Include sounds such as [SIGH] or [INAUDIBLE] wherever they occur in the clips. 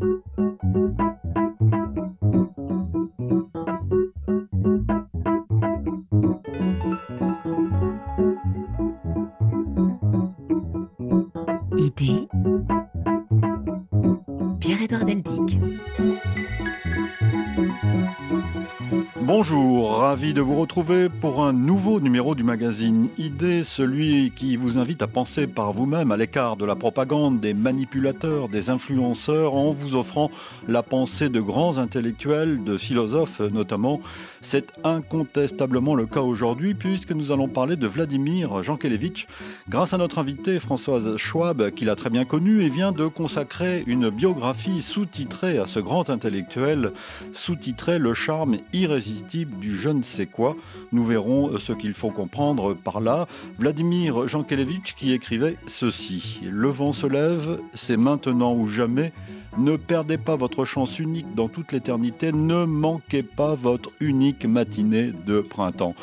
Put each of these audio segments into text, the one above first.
Thank you. Ravi de vous retrouver pour un nouveau numéro du magazine Idée, celui qui vous invite à penser par vous-même à l'écart de la propagande, des manipulateurs, des influenceurs, en vous offrant la pensée de grands intellectuels, de philosophes notamment. C'est incontestablement le cas aujourd'hui puisque nous allons parler de Vladimir Jankélévitch grâce à notre invitée Françoise Schwab qui l'a très bien connu et vient de consacrer une biographie sous-titrée à ce grand intellectuel, sous-titrée Le charme irrésistible du je ne sais quoi. Nous verrons ce qu'il faut comprendre par là. Vladimir Jankélévitch qui écrivait ceci Le vent se lève, c'est maintenant ou jamais. Ne perdez pas votre chance unique dans toute l'éternité. Ne manquez pas votre unique matinée de printemps.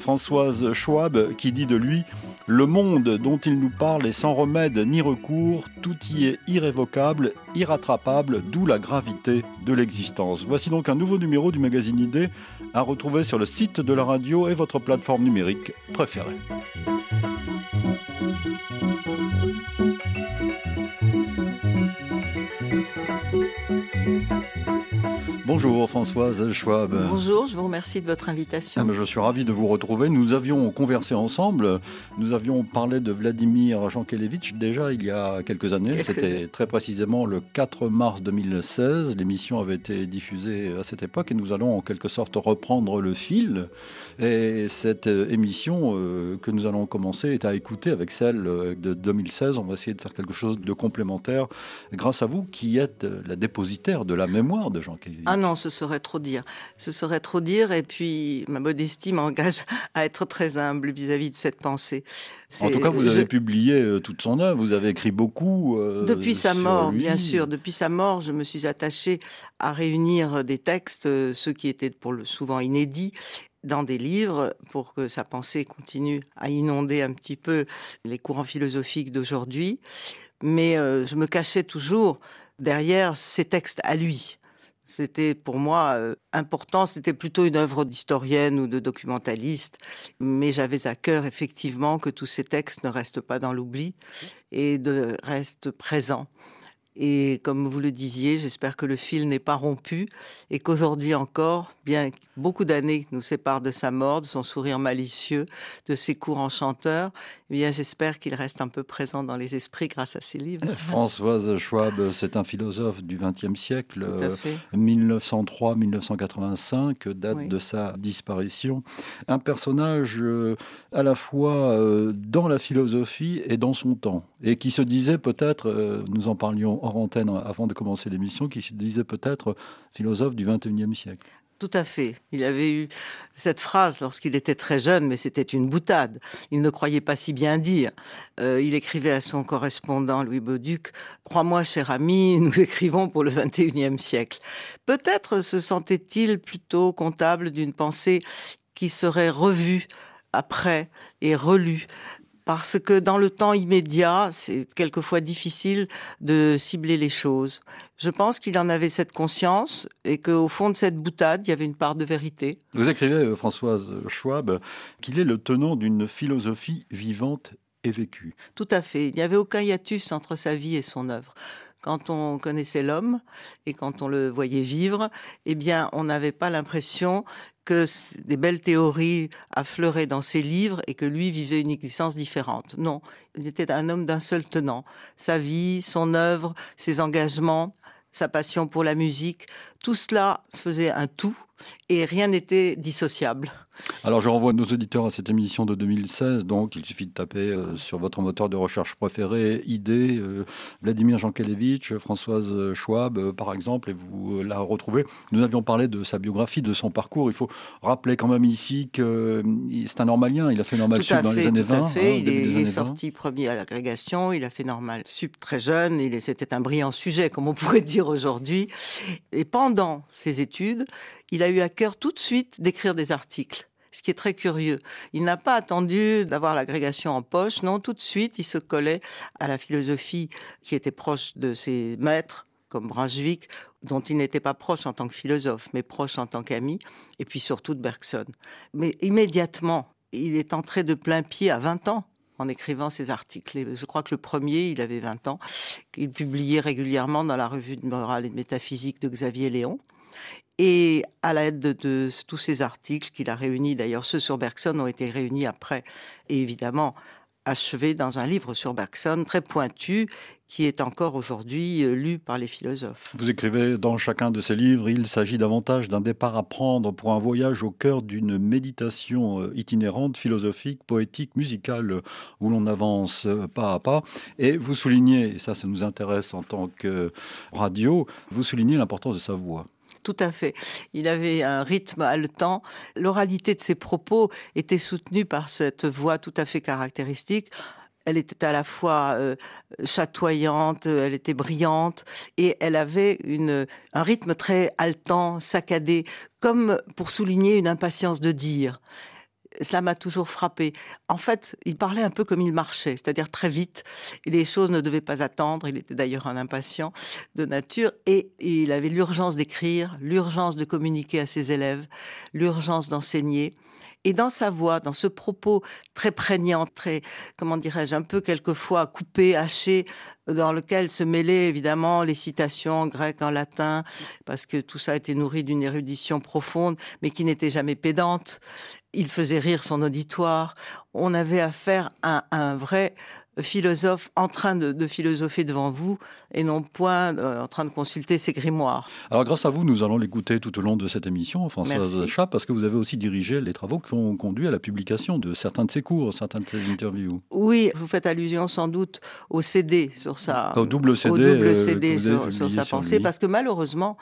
Françoise Schwab qui dit de lui le monde dont il nous parle est sans remède ni recours, tout y est irrévocable, irrattrapable, d'où la gravité de l'existence. Voici donc un nouveau numéro du magazine Idée à retrouver sur le site de la radio et votre plateforme numérique préférée. Bonjour Françoise Schwab. Bonjour, je vous remercie de votre invitation. Ah, je suis ravi de vous retrouver. Nous avions conversé ensemble, nous avions parlé de Vladimir Jankélévitch déjà il y a quelques années. C'était très précisément le 4 mars 2016. L'émission avait été diffusée à cette époque et nous allons en quelque sorte reprendre le fil. Et cette émission euh, que nous allons commencer est à écouter avec celle de 2016. On va essayer de faire quelque chose de complémentaire grâce à vous qui êtes la dépositaire de la mémoire de Jankélévitch. Ah non, ce serait trop dire. Ce serait trop dire. Et puis, ma modestie m'engage à être très humble vis-à-vis de cette pensée. En tout cas, vous avez publié euh, toute son œuvre, vous avez écrit beaucoup. Euh, depuis sa mort, bien sûr. Depuis sa mort, je me suis attachée à réunir des textes, euh, ceux qui étaient pour le souvent inédits, dans des livres pour que sa pensée continue à inonder un petit peu les courants philosophiques d'aujourd'hui. Mais je me cachais toujours derrière ces textes à lui. C'était pour moi euh, important, c'était plutôt une œuvre d'historienne ou de documentaliste, mais j'avais à cœur effectivement que tous ces textes ne restent pas dans l'oubli et de, restent présents. Et comme vous le disiez, j'espère que le fil n'est pas rompu et qu'aujourd'hui encore, bien beaucoup d'années nous séparent de sa mort, de son sourire malicieux, de ses cours enchanteurs, eh bien j'espère qu'il reste un peu présent dans les esprits grâce à ses livres. Françoise Schwab, c'est un philosophe du XXe siècle, 1903-1985, date de sa disparition. Un personnage euh, à la fois euh, dans la philosophie et dans son temps, et qui se disait peut-être, euh, nous en parlions hors antenne avant de commencer l'émission, qui se disait peut-être philosophe du XXIe siècle. Tout à fait. Il avait eu cette phrase lorsqu'il était très jeune, mais c'était une boutade. Il ne croyait pas si bien dire. Euh, il écrivait à son correspondant Louis Bauduc Crois-moi, cher ami, nous écrivons pour le XXIe siècle. Peut-être se sentait-il plutôt comptable d'une pensée qui serait revue après et relue parce que dans le temps immédiat, c'est quelquefois difficile de cibler les choses. Je pense qu'il en avait cette conscience et qu'au fond de cette boutade, il y avait une part de vérité. Vous écrivez, euh, Françoise Schwab, qu'il est le tenant d'une philosophie vivante et vécue. Tout à fait. Il n'y avait aucun hiatus entre sa vie et son œuvre quand on connaissait l'homme et quand on le voyait vivre, eh bien, on n'avait pas l'impression que des belles théories affleuraient dans ses livres et que lui vivait une existence différente. Non, il était un homme d'un seul tenant. Sa vie, son œuvre, ses engagements, sa passion pour la musique, tout cela faisait un tout et rien n'était dissociable. Alors je renvoie nos auditeurs à cette émission de 2016, donc il suffit de taper euh, sur votre moteur de recherche préféré, idée, euh, Vladimir Jankélévitch, Françoise Schwab euh, par exemple, et vous la retrouvez. Nous avions parlé de sa biographie, de son parcours. Il faut rappeler quand même ici que c'est un normalien, il a fait Normal Sup dans les années 20. Fait. Hein, il, est, sorti premier à l'agrégation, il a fait Normal Sup très jeune, c'était un brillant sujet, comme on pourrait dire aujourd'hui. Et pendant ses études, il a eu à cœur tout de suite d'écrire des articles ce qui est très curieux. Il n'a pas attendu d'avoir l'agrégation en poche, non, tout de suite, il se collait à la philosophie qui était proche de ses maîtres, comme Brunswick, dont il n'était pas proche en tant que philosophe, mais proche en tant qu'ami, et puis surtout de Bergson. Mais immédiatement, il est entré de plein pied à 20 ans en écrivant ses articles. je crois que le premier, il avait 20 ans. Il publiait régulièrement dans la revue de morale et de métaphysique de Xavier Léon. Et à l'aide de, tous ces articles qu'il a réunis, d'ailleurs ceux sur Bergson ont été réunis après, et évidemment achevés dans un livre sur Bergson très pointu qui est encore aujourd'hui euh, lu par les philosophes. Vous écrivez dans chacun de ces livres, il s'agit davantage d'un départ à prendre pour un voyage au cœur d'une méditation euh, itinérante, philosophique, poétique, musicale, où l'on avance euh, pas à pas. Et vous soulignez, et ça, ça nous intéresse en tant que radio, vous soulignez l'importance de sa voix. Tout à fait. Il avait un rythme haletant. L'oralité de ses propos était soutenue par cette voix tout à fait caractéristique elle était à la fois euh, chatoyante, elle était brillante et elle avait une, un rythme très haletant, saccadé, comme pour souligner une impatience de dire cela m'a toujours frappé. En fait, il parlait un peu comme il marchait, c'est-à-dire très vite. Les choses ne devaient pas attendre. Il était d'ailleurs un impatient de nature. Et il avait l'urgence d'écrire, l'urgence de communiquer à ses élèves, l'urgence d'enseigner. Et dans sa voix, dans ce propos très prégnant, très, comment dirais-je, un peu quelquefois coupé, haché, dans lequel se mêlaient évidemment les citations en grec, en latin, parce que tout ça était nourri d'une érudition profonde, mais qui n'était jamais pédante. Il faisait rire son auditoire. On avait affaire à un vrai philosophe en train de, philosopher devant vous et non point euh, en train de consulter ses grimoires. Alors grâce à vous, nous allons l'écouter tout au long de cette émission, Françoise Chat, parce que vous avez aussi dirigé les travaux qui ont conduit à la publication de certains de ses cours, certains de ses interviews. Oui, vous faites allusion sans doute au CD sur sa... Au double CD, double CD euh, sur, sa pensée, parce que malheureusement,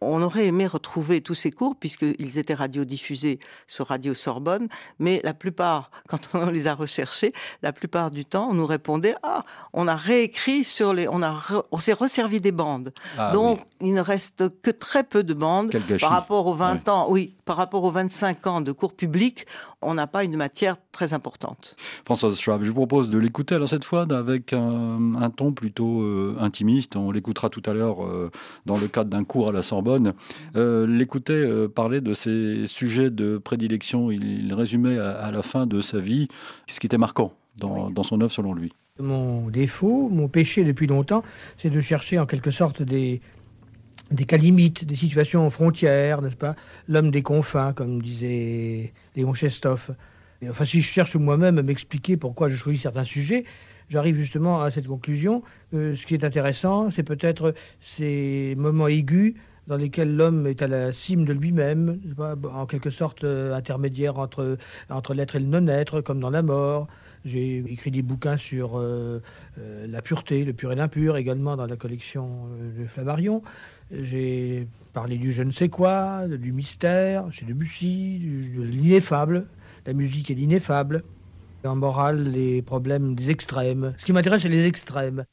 on aurait aimé retrouver tous ces cours, puisqu'ils étaient radiodiffusés sur Radio Sorbonne, mais la plupart, [LAUGHS] quand on les a recherchés, la plupart du temps, on nous répondait ah on a réécrit sur les on a on s'est resservi des bandes. Ah donc il ne reste que très peu de bandes. Par rapport aux 20 ans oui par rapport aux 25 ans de cours publics on n'a pas une matière très importante. Françoise Schwab je vous propose de l'écouter alors cette fois avec un, ton plutôt euh, intimiste. On l'écoutera tout à l'heure euh, dans le cadre d'un cours à la Sorbonne. Euh, l'écouter parler de ses sujets de prédilection il, résumait à la fin de sa vie ce qui était marquant dans, son œuvre selon lui. Mon défaut, mon péché depuis longtemps, c'est de chercher en quelque sorte des, des cas limites, des situations frontières, n'est-ce pas? L'homme des confins, comme disait Léon Chestov. Et enfin, si je cherche moi-même à m'expliquer pourquoi je choisis certains sujets, j'arrive justement à cette conclusion. que ce qui est intéressant, c'est peut-être ces moments aigus dans lesquels l'homme est à la cime de lui-même, en quelque sorte euh, intermédiaire entre, entre l'être et le non-être, comme dans la mort, j'ai écrit des bouquins sur euh, euh, la pureté, le pur et l'impur, également dans la collection euh, de Flammarion. J'ai parlé du je ne sais quoi, du mystère, chez Debussy, de l'ineffable, la musique est l'ineffable. En morale, les problèmes des extrêmes. Ce qui m'intéresse, c'est les extrêmes.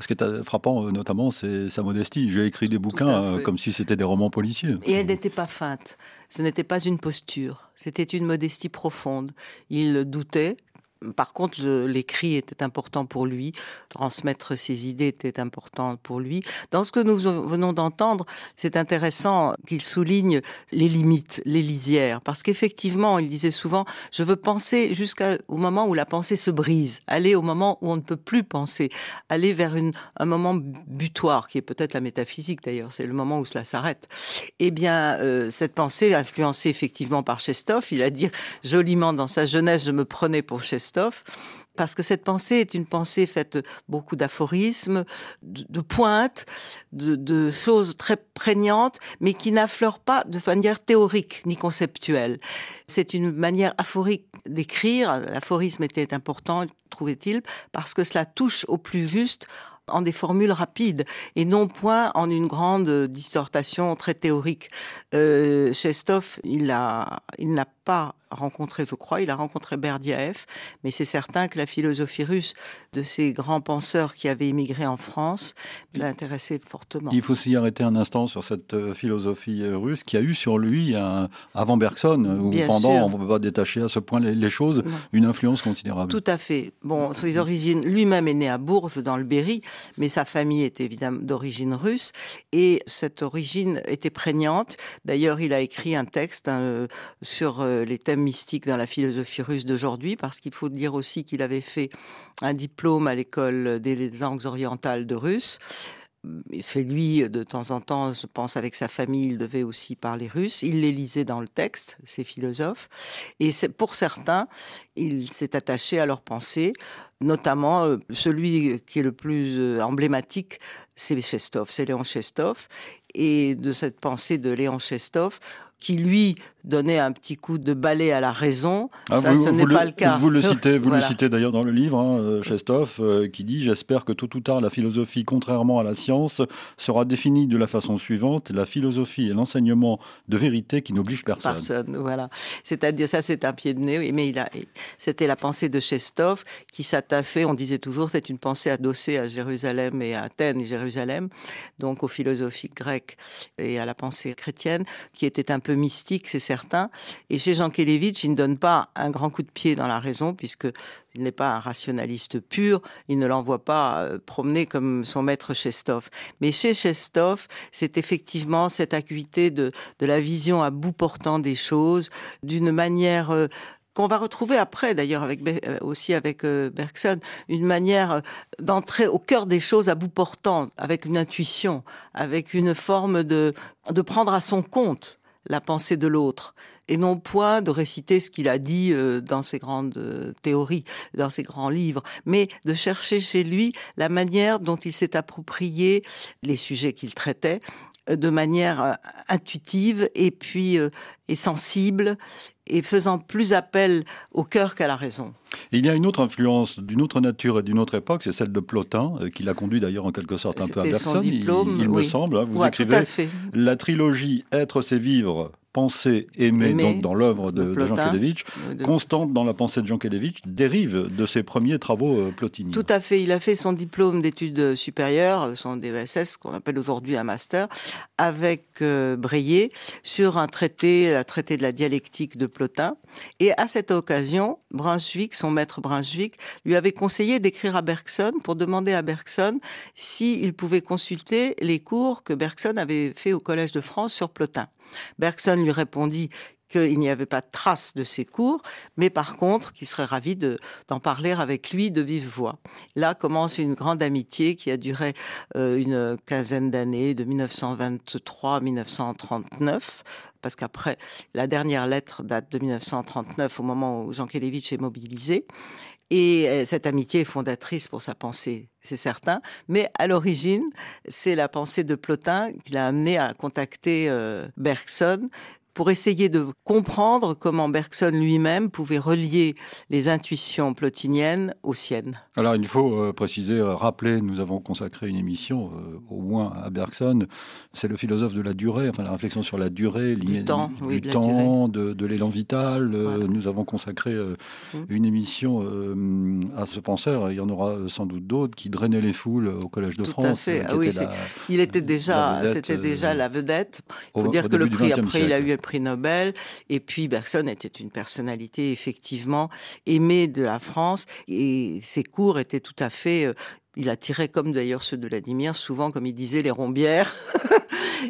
Ce qui est frappant, notamment, c'est sa modestie. J'ai écrit des bouquins comme si c'était des romans policiers. Et elle n'était pas feinte. Ce n'était pas une posture. C'était une modestie profonde. Il doutait, par contre, l'écrit était important pour lui, transmettre ses idées était important pour lui. Dans ce que nous venons d'entendre, c'est intéressant qu'il souligne les limites, les lisières, parce qu'effectivement, il disait souvent, je veux penser jusqu'au moment où la pensée se brise, aller au moment où on ne peut plus penser, aller vers un moment butoir, qui est peut-être la métaphysique d'ailleurs, c'est le moment où cela s'arrête. Eh bien, euh, cette pensée, influencée effectivement par Chestov, il a dit joliment dans sa jeunesse, je me prenais pour Chestov, parce que cette pensée est une pensée faite beaucoup d'aphorismes, de, pointes, de, choses très prégnantes, mais qui n'affleurent pas de manière théorique ni conceptuelle. C'est une manière aphorique d'écrire. L'aphorisme était important, trouvait-il, parce que cela touche au plus juste en des formules rapides et non point en une grande dissertation très théorique. Euh, Chestov, il a, il n'a pas rencontré, je crois, il a rencontré Berdyaev, mais c'est certain que la philosophie russe de ces grands penseurs qui avaient immigré en France l'a intéressé fortement. Il faut s'y arrêter un instant sur cette euh, philosophie euh, russe qui a eu sur lui, avant Bergson, ou pendant, on ne peut pas détacher à ce point les, choses, une influence considérable. Tout à fait. Bon, ses origines, lui-même est né à Bourges, dans le Berry, mais sa famille était évidemment d'origine russe, et cette origine était prégnante. D'ailleurs, il a écrit un texte hein, sur euh, les thèmes mystiques dans la philosophie russe d'aujourd'hui, parce qu'il faut dire aussi qu'il avait fait un diplôme à l'école des langues orientales de russe. C'est lui, de temps en temps, je pense, avec sa famille, il devait aussi parler russe. Il les lisait dans le texte, ces philosophes. Et pour certains, il s'est attaché à leurs pensées, notamment euh, celui qui est le plus euh, emblématique, c'est Chestov, c'est Léon Chestov. Et de cette pensée de Léon Chestov, qui lui donnait un petit coup de balai à la raison. Ah, ça, ce n'est pas le, cas. Vous le [LAUGHS] citez, vous le citez d'ailleurs dans le livre, hein, euh, Chestov, euh, qui dit J'espère que tôt ou tard, la philosophie, contrairement à la science, sera définie de la façon suivante la philosophie est l'enseignement de vérité qui n'oblige personne. Personne, voilà. C'est-à-dire, ça, c'est un pied de nez, mais il a, c'était la pensée de Chestov qui s'attachait, on disait toujours, c'est une pensée adossée à Jérusalem et à Athènes et Jérusalem, donc aux philosophies grecques et à la pensée chrétienne, qui était un peu mystique, c'est certain. Et chez Jean Kelevitch, il ne donne pas un grand coup de pied dans la raison, puisque il n'est pas un rationaliste pur, il ne l'envoie pas euh, promener comme son maître Chestov. Mais chez Chestov, c'est effectivement cette acuité de, la vision à bout portant des choses, d'une manière euh, qu'on va retrouver après d'ailleurs avec euh, aussi avec Bergson, une manière d'entrer au cœur des choses à bout portant, avec une intuition, avec une forme de prendre à son compte la pensée de l'autre, et non point de réciter ce qu'il a dit euh, dans ses grandes euh, théories, dans ses grands livres, mais de chercher chez lui la manière dont il s'est approprié les sujets qu'il traitait euh, de manière intuitive et puis et sensible et faisant plus appel au cœur qu'à la raison. il y a une autre influence d'une autre nature et d'une autre époque, c'est celle de Plotin, qui l'a conduit d'ailleurs en quelque sorte un peu à Bergson, il, me semble. Hein. vous écrivez la trilogie Être, c'est vivre pensée aimée, donc dans l'œuvre de, Jean Kelevitch, constante dans la pensée de Jean Kelevitch, dérive de ses premiers travaux euh, plotiniens. Tout à fait. Il a fait son diplôme d'études supérieures, son DESS, qu'on appelle aujourd'hui un master, avec euh, Breillet, sur un traité, un traité de la dialectique de Plotin. Et à cette occasion, Brunswick, son maître Brunswick, lui avait conseillé d'écrire à Bergson pour demander à Bergson s'il pouvait consulter les cours que Bergson avait fait au Collège de France sur Plotin. Bergson lui répondit qu'il n'y avait pas de trace de ses cours, mais par contre qu'il serait ravi d'en parler avec lui de vive voix. Là commence une grande amitié qui a duré euh, une quinzaine d'années, de 1923 à 1939, parce qu'après, la dernière lettre date de 1939, au moment où Jean Kelevitch est mobilisé. Et euh, cette amitié est fondatrice pour sa pensée, c'est certain. Mais à l'origine, c'est la pensée de Plotin qui l'a amené à contacter euh, Bergson pour essayer de comprendre comment Bergson lui-même pouvait relier les intuitions plotiniennes aux siennes. Alors il faut euh, préciser, euh, rappeler, nous avons consacré une émission euh, au moins à Bergson, c'est le philosophe de la durée, enfin la réflexion sur la durée, du temps, du de, temps de, l'élan vital. Nous avons consacré mmh. une émission à ce penseur, il y en aura sans doute d'autres qui drainaient les foules au Collège de Tout France. À fait. Ah oui, il était déjà, c'était déjà la vedette. Il faut dire que le prix après, il a eu prix Nobel. Et puis Bergson était une personnalité effectivement aimée de la France et ses cours étaient tout à fait euh, il attirait, comme d'ailleurs ceux de Vladimir, souvent, comme il disait, les rombières [LAUGHS]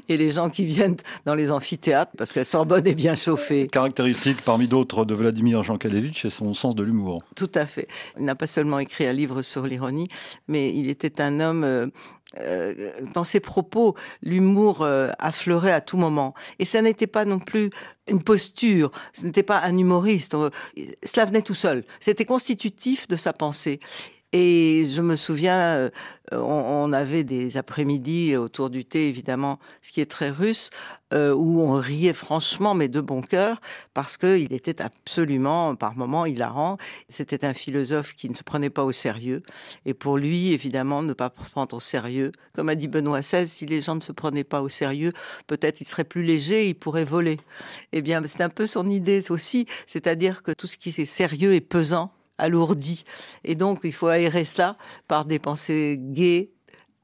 et les gens qui viennent dans les amphithéâtres parce qu'elle Sorbonne est bien chauffée. Caractéristique parmi d'autres de Vladimir Jankélévitch, c'est son sens de l'humour. Tout à fait. Il n'a pas seulement écrit un livre sur l'ironie, mais il était un homme euh, euh, dans ses propos, l'humour euh, affleurait à tout moment. Et ça n'était pas non plus une posture, ce n'était pas un humoriste, cela venait tout seul. C'était constitutif de sa pensée. Et je me souviens, euh, on, avait des après-midi autour du thé, évidemment, ce qui est très russe, euh, où on riait franchement, mais de bon cœur, parce qu'il était absolument, par moments, hilarant. C'était un philosophe qui ne se prenait pas au sérieux. Et pour lui, évidemment, ne pas prendre au sérieux. Comme a dit Benoît XVI, si les gens ne se prenaient pas au sérieux, peut-être ils seraient plus légers, ils pourraient voler. Eh bien, c'est un peu son idée aussi, c'est-à-dire que tout ce qui est sérieux et pesant alourdi. Et donc, il faut aérer cela par des pensées gaies,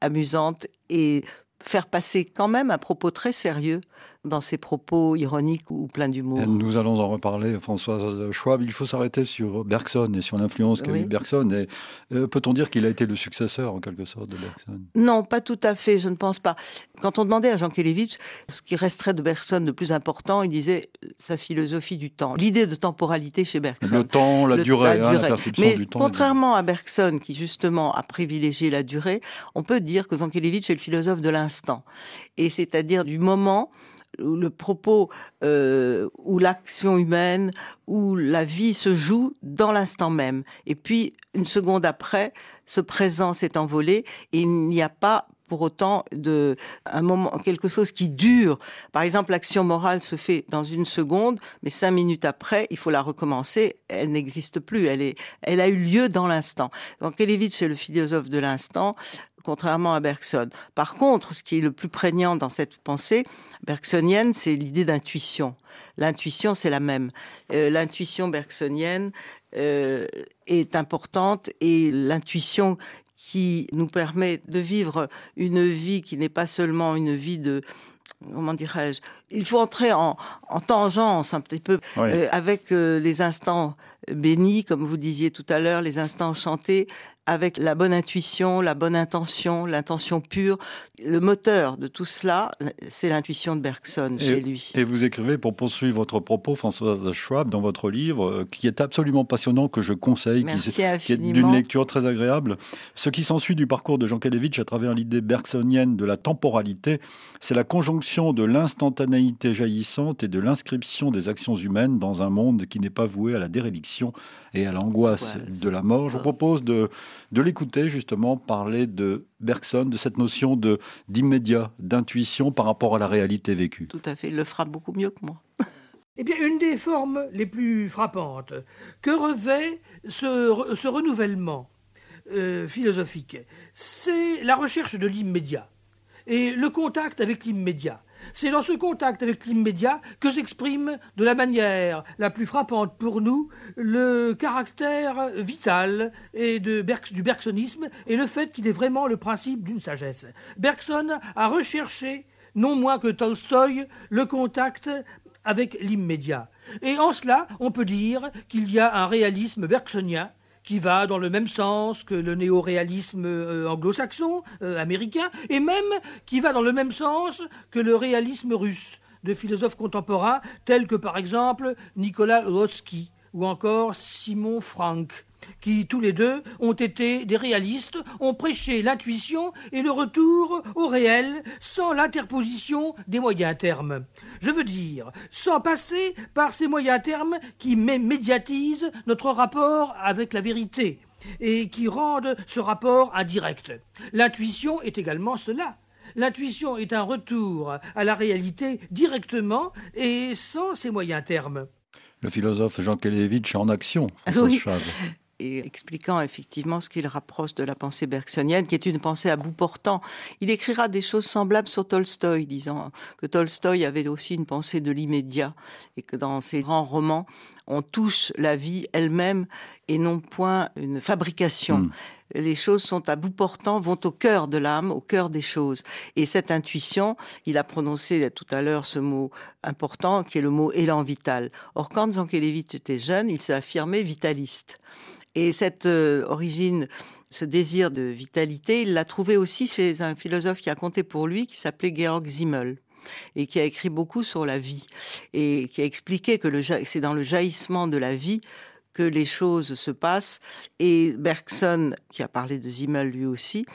amusantes et faire passer quand même un propos très sérieux dans ses propos ironiques ou pleins d'humour. Nous allons en reparler, François Schwab. Il faut s'arrêter sur Bergson et sur l'influence qu'a eu Bergson. Et euh, peut-on dire qu'il a été le successeur, en quelque sorte, de Bergson? Non, pas tout à fait, je ne pense pas. Quand on demandait à Jean Kelevitch ce qui resterait de Bergson de plus important, il disait sa philosophie du temps, l'idée de temporalité chez Bergson. Le temps, la durée, hein, la, perception Mais du temps. Contrairement à Bergson, qui justement a privilégié la durée, on peut dire que Jean Kelevitch est le philosophe de l'instant. Et c'est-à-dire du moment le propos euh, où l'action humaine, où la vie se joue dans l'instant même. Et puis, une seconde après, ce présent s'est envolé et il n'y a pas pour autant de un moment quelque chose qui dure. Par exemple, l'action morale se fait dans une seconde, mais cinq minutes après, il faut la recommencer. Elle n'existe plus. Elle est, elle a eu lieu dans l'instant. Donc, Elevitch c'est le philosophe de l'instant contrairement à Bergson. Par contre, ce qui est le plus prégnant dans cette pensée bergsonienne, c'est l'idée d'intuition. L'intuition, c'est la même. Euh, l'intuition bergsonienne euh, est importante et l'intuition qui nous permet de vivre une vie qui n'est pas seulement une vie de comment dirais-je Il faut entrer en, tangence un petit peu euh, avec les instants bénis, comme vous disiez tout à l'heure, les instants chantés, avec la bonne intuition, la bonne intention, l'intention pure. Le moteur de tout cela, c'est l'intuition de Bergson chez lui. Et vous écrivez, pour poursuivre votre propos, Françoise Schwab, dans votre livre, euh, qui est absolument passionnant, que je conseille, qui, est d'une lecture très agréable. Ce qui s'ensuit du parcours de Jean Kelevitch à travers l'idée bergsonienne de la temporalité, c'est la conjonction de l'instantanéité jaillissante et de l'inscription des actions humaines dans un monde qui n'est pas voué à la déréliction et à l'angoisse de la mort. Je vous propose de, de l'écouter justement parler de Bergson, de cette notion de d'immédiat, d'intuition par rapport à la réalité vécue. Tout à fait, il le fera beaucoup mieux que moi. [LAUGHS] Eh bien, une des formes les plus frappantes que revêt ce, ce renouvellement euh, philosophique, c'est la recherche de l'immédiat et le contact avec l'immédiat. C'est dans ce contact avec l'immédiat que s'exprime de la manière la plus frappante pour nous le caractère vital du bergsonisme et le fait qu'il est vraiment le principe d'une sagesse. Bergson a recherché, non moins que Tolstoï, le contact avec l'immédiat. Et en cela, on peut dire qu'il y a un réalisme bergsonien qui va dans le même sens que le néoréalisme euh, anglo-saxon, euh, américain, et même qui va dans le même sens que le réalisme russe de philosophes contemporains tels que par exemple Nicolas Rotsky ou encore Simon Frank qui tous les deux ont été des réalistes, ont prêché l'intuition et le retour au réel sans l'interposition des moyens termes. Je veux dire, sans passer par ces moyens termes qui médiatisent notre rapport avec la vérité et qui rendent ce rapport indirect. L'intuition est également cela. L'intuition est un retour à la réalité directement et sans ces moyens termes. Le philosophe Jean Kelevitch en action. Oui et expliquant effectivement ce qu'il rapproche de la pensée bergsonienne, qui est une pensée à bout portant. Il écrira des choses semblables sur Tolstoï, disant que Tolstoï avait aussi une pensée de l'immédiat et que dans ses grands romans, on touche la vie elle-même et non point une fabrication. Hmm. Les choses sont à bout portant, vont au cœur de l'âme, au cœur des choses. Et cette intuition, il a prononcé tout à l'heure ce mot important qui est le mot élan vital. Or, quand Jean Kelevitch était jeune, il s'est affirmé vitaliste. Et cette euh, origine, ce désir de vitalité, il l'a trouvé aussi chez un philosophe qui a compté pour lui, qui s'appelait Georg Simmel et qui a écrit beaucoup sur la vie et qui a expliqué que c'est dans le jaillissement de la vie que les choses se passent. Et Bergson, qui a parlé de Zimmel lui aussi,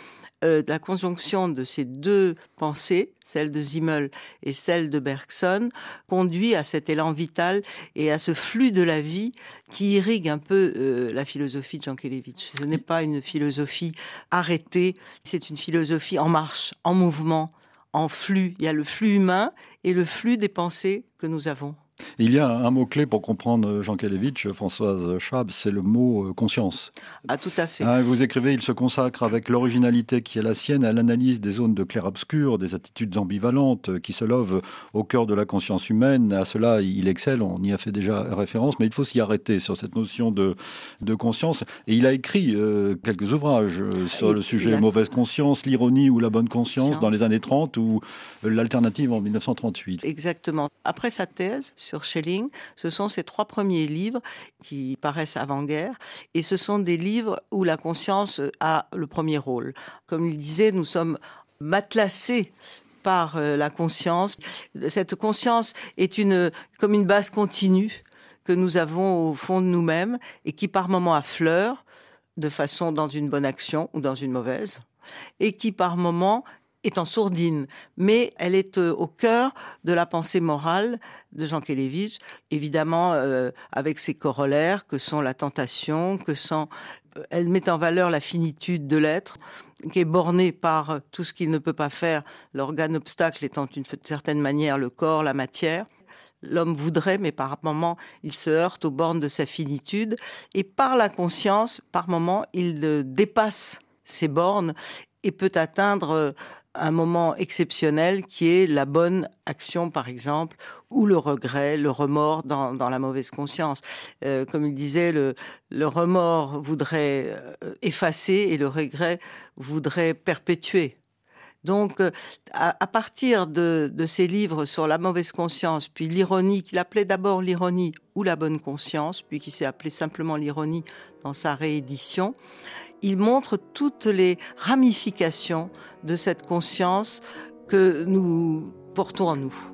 euh, la conjonction de ces deux pensées, celle de Zimmel et celle de Bergson, conduit à cet élan vital et à ce flux de la vie qui irrigue un peu euh, la philosophie de Jankélévitch. Ce n'est pas une philosophie arrêtée, c'est une philosophie en marche, en mouvement, en flux. Il y a le flux humain et le flux des pensées que nous avons. Il y a un mot-clé pour comprendre Jean Kelevitch, Françoise Schab, c'est le mot euh, conscience. Ah, tout à fait. Ah, vous écrivez, il se consacre avec l'originalité qui est la sienne à l'analyse des zones de clair-obscur, des attitudes ambivalentes euh, qui se lovent au cœur de la conscience humaine. À cela, il excelle, on y a fait déjà référence, mais il faut s'y arrêter sur cette notion de, de conscience. Et il a écrit euh, quelques ouvrages sur le sujet mauvaise conscience, l'ironie ou la bonne conscience dans les années 30 ou l'alternative en 1938. Exactement. Après sa thèse, sur Schelling. Ce sont ses trois premiers livres qui paraissent avant-guerre et ce sont des livres où la conscience a le premier rôle. Comme il disait, nous sommes matelassés par euh, la conscience. Cette conscience est une, comme une base continue que nous avons au fond de nous-mêmes et qui par moments affleure de façon dans une bonne action ou dans une mauvaise et qui par moments est en sourdine, mais elle est euh, au cœur de la pensée morale de Jean Kelevich, évidemment euh, avec ses corollaires que sont la tentation, que sont euh, elle met en valeur la finitude de l'être, qui est bornée par tout ce qu'il ne peut pas faire, l'organe obstacle étant d'une certaine manière le corps, la matière. L'homme voudrait, mais par moments, il se heurte aux bornes de sa finitude. Et par la conscience, par moments, il dépasse ces bornes et peut atteindre un moment exceptionnel qui est la bonne action, par exemple, ou le regret, le remords dans, la mauvaise conscience. Euh, comme il disait, le, le remords voudrait euh, effacer et le regret voudrait perpétuer. Donc, euh, à, partir de, de, ces livres sur la mauvaise conscience, puis l'ironie, qu'il appelait d'abord l'ironie ou la bonne conscience, puis qui s'est appelé simplement l'ironie dans sa réédition, il montre toutes les ramifications de cette conscience que nous portons en nous.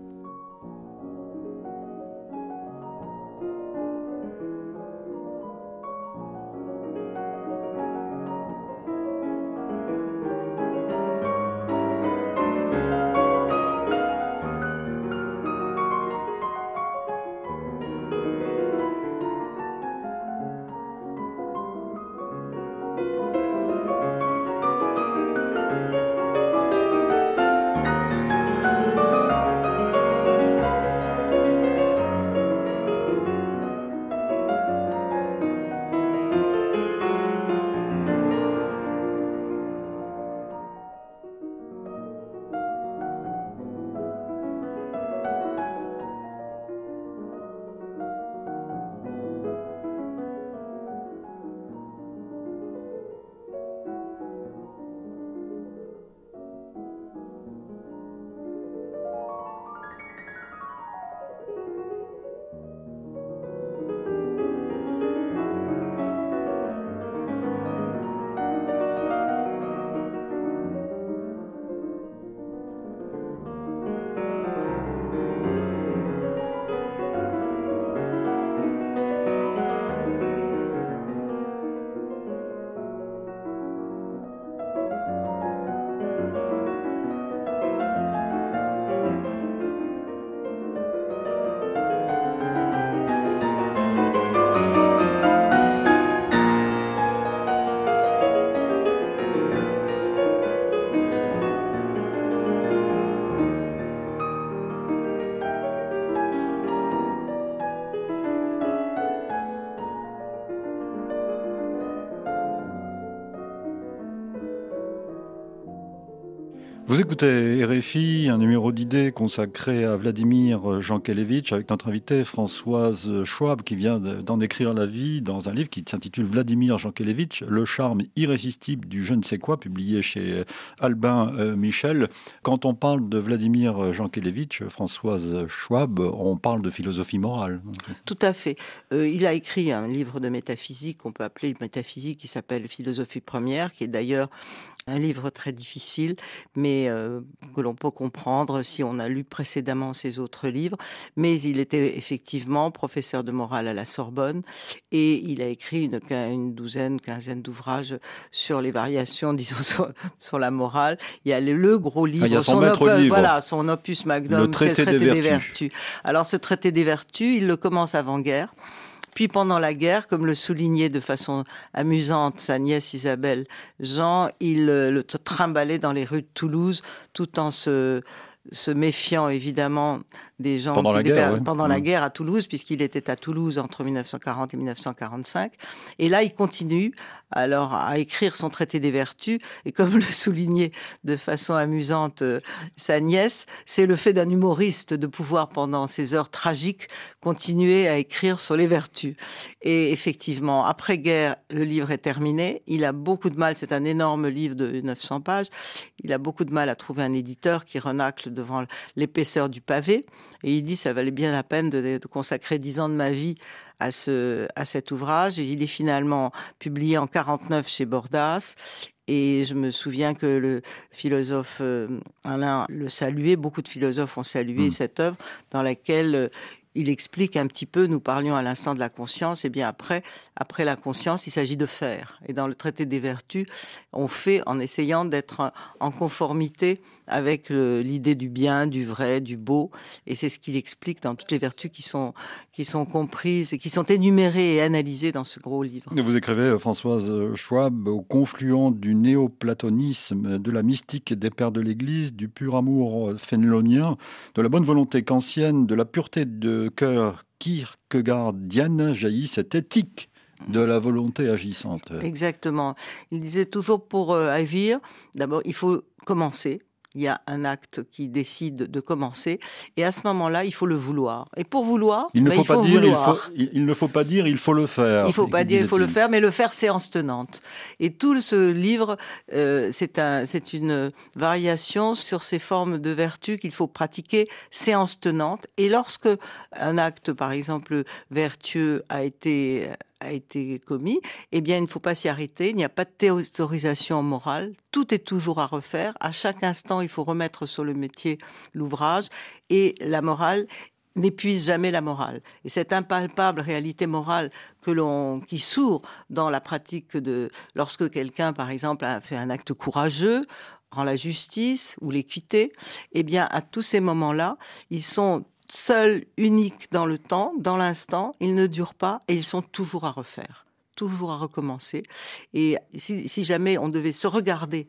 Écoutez RFI, un numéro d'idées consacré à Vladimir Jankelevitch avec notre invité Françoise Schwab qui vient d'en écrire la vie dans un livre qui s'intitule Vladimir Jankelevitch, le charme irrésistible du je ne sais quoi, publié chez Albin euh, Michel. Quand on parle de Vladimir Jankelevitch, Françoise Schwab, on parle de philosophie morale. Tout à fait. Euh, il a écrit un livre de métaphysique qu'on peut appeler métaphysique qui s'appelle Philosophie première, qui est d'ailleurs un livre très difficile, mais euh, que l'on peut comprendre si on a lu précédemment ses autres livres. Mais il était effectivement professeur de morale à la Sorbonne et il a écrit une, une douzaine, quinzaine d'ouvrages sur les variations, [LAUGHS] disons, sur, la morale. Il y a le, gros livre, ah, son, livre. voilà, son opus magnum, c'est le traité des, vertus. Alors ce traité des vertus, il le commence avant-guerre. Puis pendant la guerre, comme le soulignait de façon amusante sa nièce Isabelle Jean, il euh, le trimballait dans les rues de Toulouse tout en se, se méfiant évidemment des gens pendant, la, guerre, pendant la guerre à Toulouse, puisqu'il était à Toulouse entre 1940 et 1945. Et là, il continue alors à écrire son traité des vertus. Et comme le soulignait de façon amusante euh, sa nièce, c'est le fait d'un humoriste de pouvoir, pendant ces heures tragiques, continuer à écrire sur les vertus. Et effectivement, après-guerre, le livre est terminé. Il a beaucoup de mal, c'est un énorme livre de 900 pages, il a beaucoup de mal à trouver un éditeur qui renacle devant l'épaisseur du pavé. Et il dit, ça valait bien la peine de, consacrer dix ans de ma vie à, ce, à cet ouvrage. Il est finalement publié en 49 chez Bordas. Et je me souviens que le philosophe euh, Alain le saluait, beaucoup de philosophes ont salué mmh. cette œuvre dans laquelle euh, il explique un petit peu, nous parlions à l'instant de la conscience, et bien après, après la conscience, il s'agit de faire. Et dans le traité des vertus, on fait en essayant d'être en conformité avec l'idée du bien, du vrai, du beau. Et c'est ce qu'il explique dans toutes les vertus qui sont, qui sont comprises et qui sont énumérées et analysées dans ce gros livre. Vous écrivez, Françoise Schwab, au confluent du néoplatonisme, de la mystique des pères de l'Église, du pur amour fénélonien, de la bonne volonté kantienne, de la pureté de cœur kierkegaardienne jaillit cette éthique de la volonté agissante. Exactement. Il disait toujours pour euh, agir, d'abord, il faut commencer il y a un acte qui décide de commencer, et à ce moment-là, il faut le vouloir. Et pour vouloir, il ne ben, faut, pas dire, il, faut, il, ne faut pas dire, il faut le faire. Il faut pas dire, il faut le faire, mais le faire séance tenante. Et tout ce livre, euh, c'est un, c'est une variation sur ces formes de vertu qu'il faut pratiquer séance tenante. Et lorsque un acte, par exemple, vertueux a été a été commis, eh bien, il ne faut pas s'y arrêter. Il n'y a pas de théorisation morale. Tout est toujours à refaire. À chaque instant, il faut remettre sur le métier l'ouvrage. Et la morale n'épuise jamais la morale. Et cette impalpable réalité morale que l'on, qui sourd dans la pratique de, lorsque quelqu'un, par exemple, a fait un acte courageux, rend la justice ou l'équité, eh bien, à tous ces moments-là, ils sont seuls, uniques dans le temps, dans l'instant, ils ne durent pas et ils sont toujours à refaire, toujours à recommencer. Et si, jamais on devait se regarder,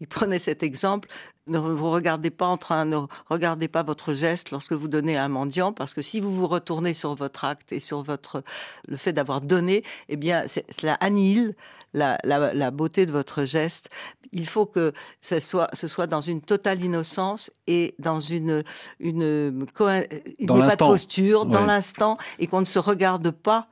il prenait cet exemple, ne vous regardez pas en train, ne regardez pas votre geste lorsque vous donnez à un mendiant, parce que si vous vous retournez sur votre acte et sur votre le fait d'avoir donné, eh bien, cela annihile la, la, beauté de votre geste. Il faut que ce soit, ce soit dans une totale innocence et dans une, une, une dans pas de posture, dans l'instant, et qu'on ne se regarde pas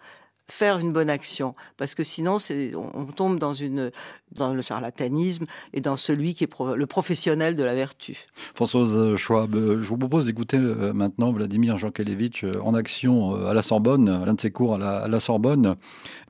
faire une bonne action, parce que sinon, on, on tombe dans, une, dans le charlatanisme et dans celui qui est le professionnel de la vertu. Françoise Schwab, je vous propose d'écouter euh, maintenant Vladimir Jankelevitch euh, en action euh, à la Sorbonne, l'un de ses cours à la, Sorbonne,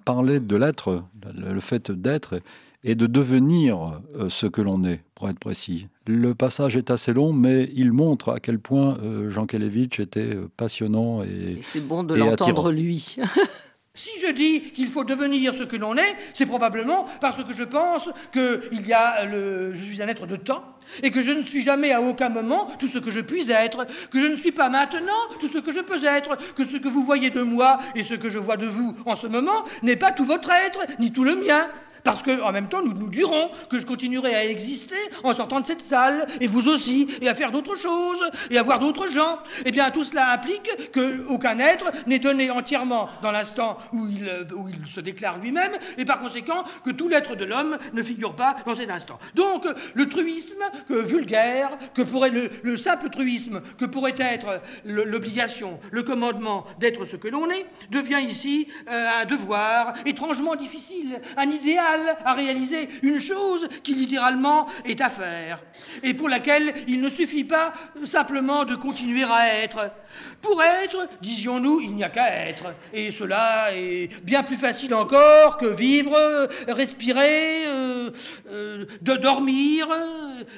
parler de l'être, le fait d'être et de devenir ce que l'on est, pour être précis. Le passage est assez long, mais il montre à quel point Jean Kelevitch était passionnant et, et c'est bon de l'entendre lui. [LAUGHS] Si je dis qu'il faut devenir ce que l'on est, c'est probablement parce que je pense que il y a le, je suis un être de temps et que je ne suis jamais à aucun moment tout ce que je puis être, que je ne suis pas maintenant tout ce que je peux être, que ce que vous voyez de moi et ce que je vois de vous en ce moment n'est pas tout votre être, ni tout le mien. Parce qu'en même temps, nous nous dirons que je continuerai à exister en sortant de cette salle, et vous aussi, et à faire d'autres choses, et à voir d'autres gens. Eh bien, tout cela implique qu'aucun être n'est donné entièrement dans l'instant où il, se déclare lui-même, et par conséquent que tout l'être de l'homme ne figure pas dans cet instant. Donc, le truisme que vulgaire, que pourrait le, simple truisme que pourrait être l'obligation, le commandement d'être ce que l'on est, devient ici euh, un devoir étrangement difficile, un idéal à réaliser, une chose qui littéralement est à faire, et pour laquelle il ne suffit pas simplement de continuer à être. Pour être, disions-nous, il n'y a qu'à être, et cela est bien plus facile encore que vivre, respirer, euh, euh, de dormir,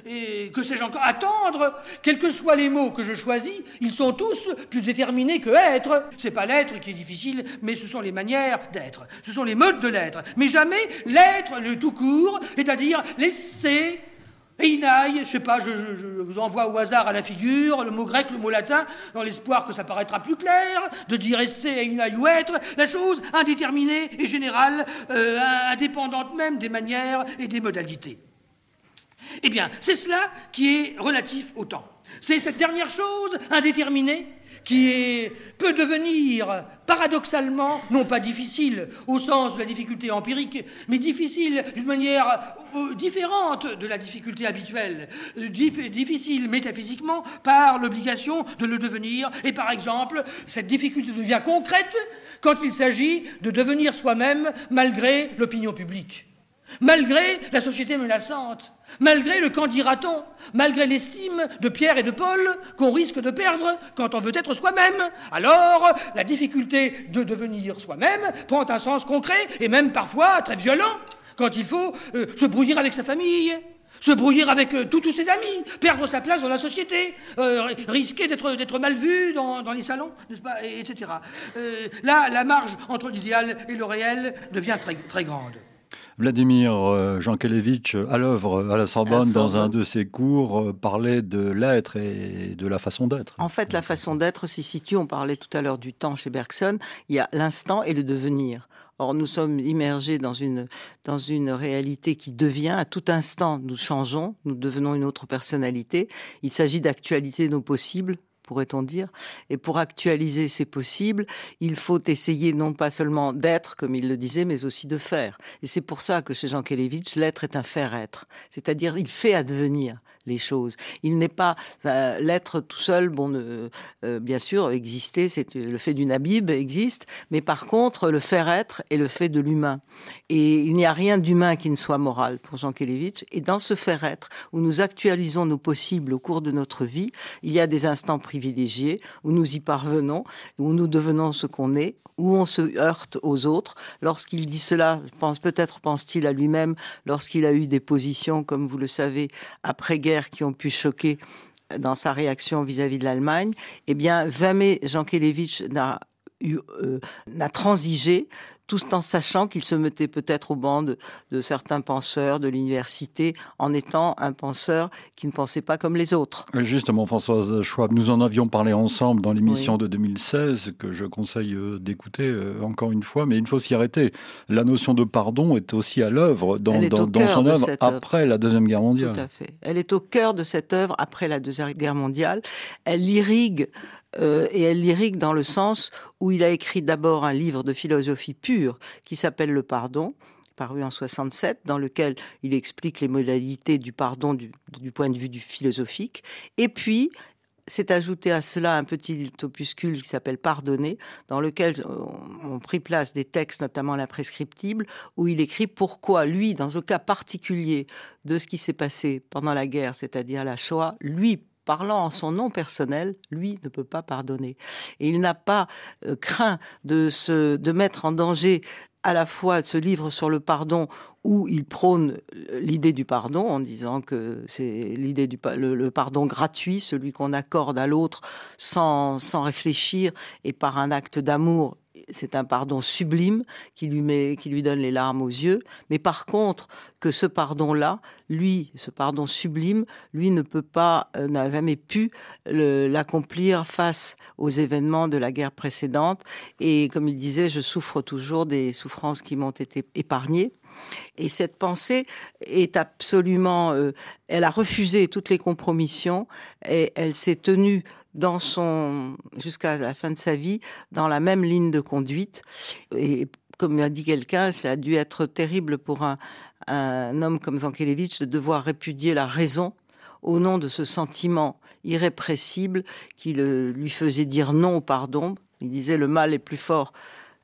et que sais-je encore, attendre. Quels que soient les mots que je choisis, ils sont tous plus déterminés que être. C'est pas l'être qui est difficile, mais ce sont les manières d'être. Ce sont les modes de l'être. Mais jamais l'être, le tout court, c'est-à-dire laisser et inaï, je sais pas, je, vous envoie au hasard à la figure le mot grec, le mot latin, dans l'espoir que ça paraîtra plus clair, de dire esse et inaï ou être, la chose indéterminée et générale, euh, indépendante même des manières et des modalités. Eh bien, c'est cela qui est relatif au temps. C'est cette dernière chose indéterminée qui peut devenir paradoxalement, non pas difficile au sens de la difficulté empirique, mais difficile d'une manière euh, différente de la difficulté habituelle, difficile métaphysiquement par l'obligation de le devenir. Et par exemple, cette difficulté devient concrète quand il s'agit de devenir soi-même malgré l'opinion publique, malgré la société menaçante malgré le candidaton, malgré l'estime de Pierre et de Paul qu'on risque de perdre quand on veut être soi-même. Alors, la difficulté de devenir soi-même prend un sens concret et même parfois très violent quand il faut euh, se brouiller avec sa famille, se brouiller avec euh, tous ses amis, perdre sa place dans la société, euh, risquer d'être mal vu dans, les salons, pas, etc. là, la marge entre l'idéal et le réel devient très grande. Vladimir euh, Jankelevitch, à l'œuvre à la Sorbonne, dans un de ses cours, euh, parlait de l'être et de la façon d'être. En fait, la façon d'être s'y situe, on parlait tout à l'heure du temps chez Bergson, il y a l'instant et le devenir. Or, nous sommes immergés dans une, dans une réalité qui devient, à tout instant, nous changeons, nous devenons une autre personnalité. Il s'agit d'actualiser nos possibles, pourrait-on dire. Et pour actualiser ces possibles, il faut essayer non pas seulement d'être, comme il le disait, mais aussi de faire. Et c'est pour ça que chez Jean Kelevitch, l'être est un faire-être. C'est-à-dire, il fait advenir les choses. Il n'est pas l'être tout seul. Bon, euh, bien sûr, exister, c'est le fait d'une Habib existe, mais par contre, le faire être est le fait de l'humain. Et il n'y a rien d'humain qui ne soit moral pour Jean Kelevitch. Et dans ce faire être, où nous actualisons nos possibles au cours de notre vie, il y a des instants privilégiés où nous y parvenons, où nous devenons ce qu'on est, où on se heurte aux autres. Lorsqu'il dit cela, pense peut-être pense-t-il à lui-même lorsqu'il a eu des positions, comme vous le savez, après guerre qui ont pu choquer dans sa réaction vis-à-vis de l'Allemagne, eh bien, jamais Jean n'a euh, n'a transigé tout en sachant qu'il se mettait peut-être au banc de, certains penseurs de l'université en étant un penseur qui ne pensait pas comme les autres. Justement, Françoise Schwab, nous en avions parlé ensemble dans l'émission de 2016 que je conseille euh, d'écouter euh, encore une fois, mais il faut s'y arrêter. La notion de pardon est aussi à l'œuvre dans, dans, son œuvre après la Deuxième Guerre mondiale. Tout à fait. Elle est au cœur de cette œuvre après la Deuxième Guerre mondiale. Elle irrigue euh, et elle lyrique dans le sens où il a écrit d'abord un livre de philosophie pure qui s'appelle Le Pardon, paru en 67, dans lequel il explique les modalités du pardon du, point de vue du philosophique. Et puis, s'est ajouté à cela un petit opuscule qui s'appelle Pardonner, dans lequel ont pris place des textes, notamment l'imprescriptible, où il écrit pourquoi lui, dans le cas particulier de ce qui s'est passé pendant la guerre, c'est-à-dire la Shoah, lui parlant en son nom personnel, lui ne peut pas pardonner. Et il n'a pas euh, craint de, se, de mettre en danger à la fois ce livre sur le pardon où il prône euh, l'idée du pardon en disant que c'est l'idée du le, pardon gratuit, celui qu'on accorde à l'autre sans, sans réfléchir et par un acte d'amour c'est un pardon sublime qui lui, met, qui lui donne les larmes aux yeux. Mais par contre, que ce pardon-là, lui, ce pardon sublime, lui ne peut pas, euh, n'a jamais pu l'accomplir face aux événements de la guerre précédente. Et comme il disait, je souffre toujours des souffrances qui m'ont été épargnées. Et cette pensée est absolument, euh, elle a refusé toutes les compromissions et elle s'est tenue dans son jusqu'à la fin de sa vie dans la même ligne de conduite. Et comme a dit quelqu'un, ça a dû être terrible pour un, un homme comme Zankelevitch de devoir répudier la raison au nom de ce sentiment irrépressible qui le, lui faisait dire non au pardon. Il disait le mal est plus fort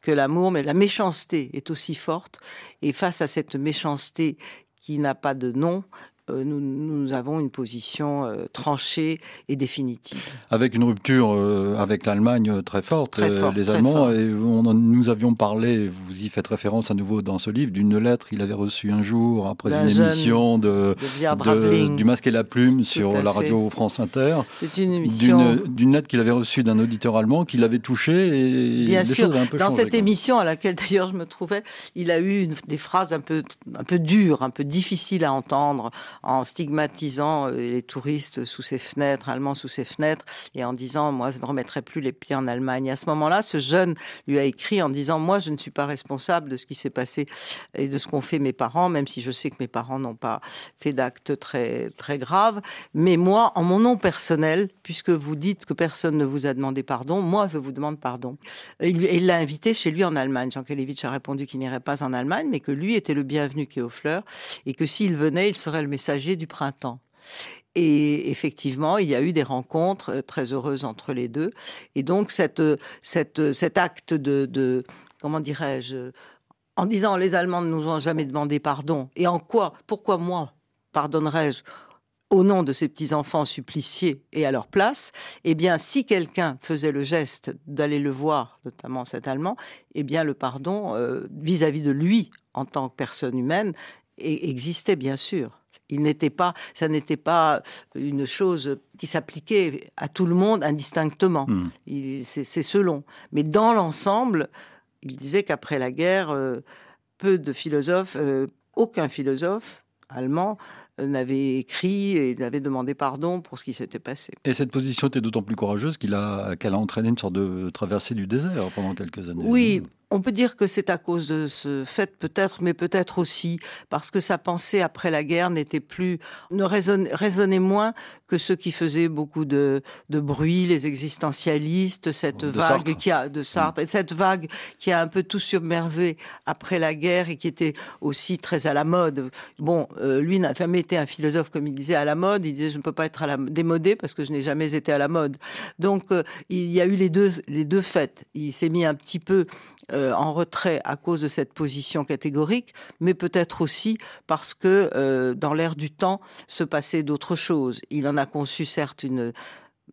que l'amour, mais la méchanceté est aussi forte. Et face à cette méchanceté qui n'a pas de nom, euh, nous, nous, avons une position euh, tranchée et définitive. Avec une rupture euh, avec l'Allemagne très forte, très fort, les Allemands, et on, nous avions parlé, vous y faites référence à nouveau dans ce livre, d'une lettre qu'il avait reçue un jour après une émission de, de, du Masque et la Plume sur la radio France Inter. C'est une émission. D'une lettre qu'il avait reçue d'un auditeur allemand qui l'avait touché et Bien les sûr, choses un peu dans changé, cette émission à laquelle d'ailleurs je me trouvais, il a eu une, des phrases un peu, un peu dures, un peu difficiles à entendre en stigmatisant euh, les touristes sous ses fenêtres, allemands sous ses fenêtres, et en disant moi je ne remettrai plus les pieds en Allemagne. à ce moment-là, ce jeune lui a écrit en disant moi je ne suis pas responsable de ce qui s'est passé et de ce qu'ont fait mes parents, même si je sais que mes parents n'ont pas fait d'actes très très graves. Mais moi, en mon nom personnel, puisque vous dites que personne ne vous a demandé pardon, moi je vous demande pardon. Et il l'a invité chez lui en Allemagne. Jean Kelevitch a répondu qu'il n'irait pas en Allemagne, mais que lui était le bienvenu qui fleurs et que s'il venait, il serait le du printemps. Et effectivement, il y a eu des rencontres euh, très heureuses entre les deux. Et donc, cette, cette, cet acte de, comment dirais-je, en disant les Allemands ne nous ont jamais demandé pardon. Et en quoi Pourquoi moi pardonnerais-je au nom de ces petits-enfants suppliciés et à leur place, eh bien, si quelqu'un faisait le geste d'aller le voir, notamment cet Allemand, eh bien, le pardon euh, vis-à-vis -vis de lui, en tant que personne humaine, existait bien sûr. Il n'était pas, ça n'était pas une chose qui s'appliquait à tout le monde indistinctement. Hmm. C'est selon. Mais dans l'ensemble, il disait qu'après la guerre, euh, peu de philosophes, euh, aucun philosophe allemand euh, n'avait écrit et n'avait demandé pardon pour ce qui s'était passé. Et cette position était d'autant plus courageuse qu'elle a, qu'elle a entraîné une sorte de traversée du désert pendant quelques années. Oui, on peut dire que c'est à cause de ce fait peut-être, mais peut-être aussi parce que sa pensée après la guerre n'était plus, ne résonnait, moins que ceux qui faisaient beaucoup de, bruit, les existentialistes, cette vague qui a de Sartre, et cette vague qui a un peu tout submergé après la guerre et qui était aussi très à la mode. Bon, euh, lui n'a jamais été un philosophe comme il disait à la mode. Il disait je ne peux pas être à la démodé parce que je n'ai jamais été à la mode. Donc euh, il y a eu les deux les deux faits. Il s'est mis un petit peu euh, en retrait à cause de cette position catégorique, mais peut-être aussi parce que euh, dans l'air du temps se passait d'autres choses. Il en a conçu certes une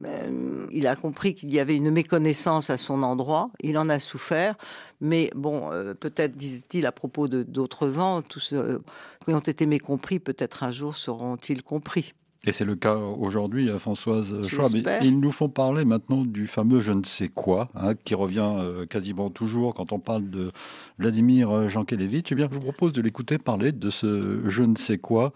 euh, il a compris qu'il y avait une méconnaissance à son endroit, il en a souffert, mais bon, peut-être, disait-il à propos d'autres gens, tous ceux qui ont été mécompris, peut-être un jour seront-ils compris. Et c'est le cas aujourd'hui, à Françoise Schwab. Ils nous font parler maintenant du fameux je ne sais quoi, hein, qui revient euh, quasiment toujours quand on parle de Vladimir euh, Jankelevitch. Eh bien, je vous propose de l'écouter parler de ce je ne sais quoi.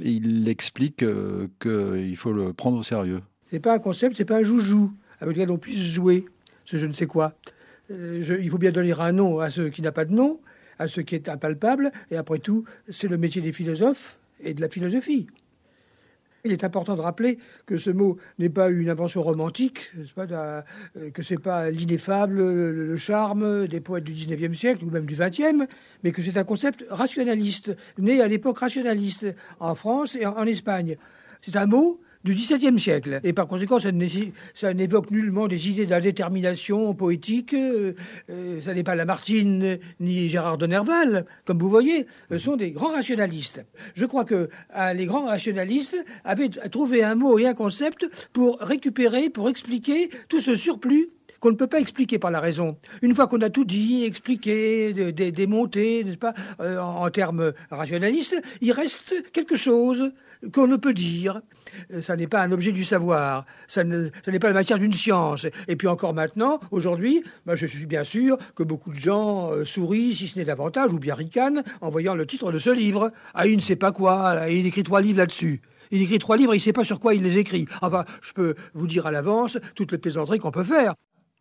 Il explique euh, qu'il faut le prendre au sérieux. C'est pas un concept, c'est pas un joujou avec lequel on puisse jouer, ce je ne sais quoi. il faut bien donner un nom à ce qui n'a pas de nom, à ce qui est impalpable, et après tout, c'est le métier des philosophes et de la philosophie. Il est important de rappeler que ce mot n'est pas une invention romantique, euh, que c'est pas l'ineffable, le charme des poètes du XIXe siècle ou même du XXe, mais que c'est un concept rationaliste, né à l'époque rationaliste en France et en Espagne. C'est un mot du XVIIe siècle. Et par conséquent, ça n'évoque nullement des idées d'indétermination poétique. Euh, euh, ça n'est pas Lamartine ni Gérard de Nerval, comme vous voyez. Ce sont des grands rationalistes. Je crois que euh, les grands rationalistes avaient trouvé un mot et un concept pour récupérer, pour expliquer tout ce surplus qu'on ne peut pas expliquer par la raison. Une fois qu'on a tout dit, expliqué, démonté, n'est-ce pas, en, en termes rationalistes, il reste quelque chose qu'on ne peut dire. Euh, ça n'est pas un objet du savoir, ça n'est pas la matière d'une science. Et puis encore maintenant, aujourd'hui, bah, je suis bien sûr que beaucoup de gens euh, sourient, si ce n'est davantage, ou bien ricanent, en voyant le titre de ce livre. Ah, il ne sait pas quoi, il écrit trois livres là-dessus. Il écrit trois livres, il ne sait pas sur quoi il les écrit. Enfin, je peux vous dire à l'avance toutes les plaisanteries qu'on peut faire.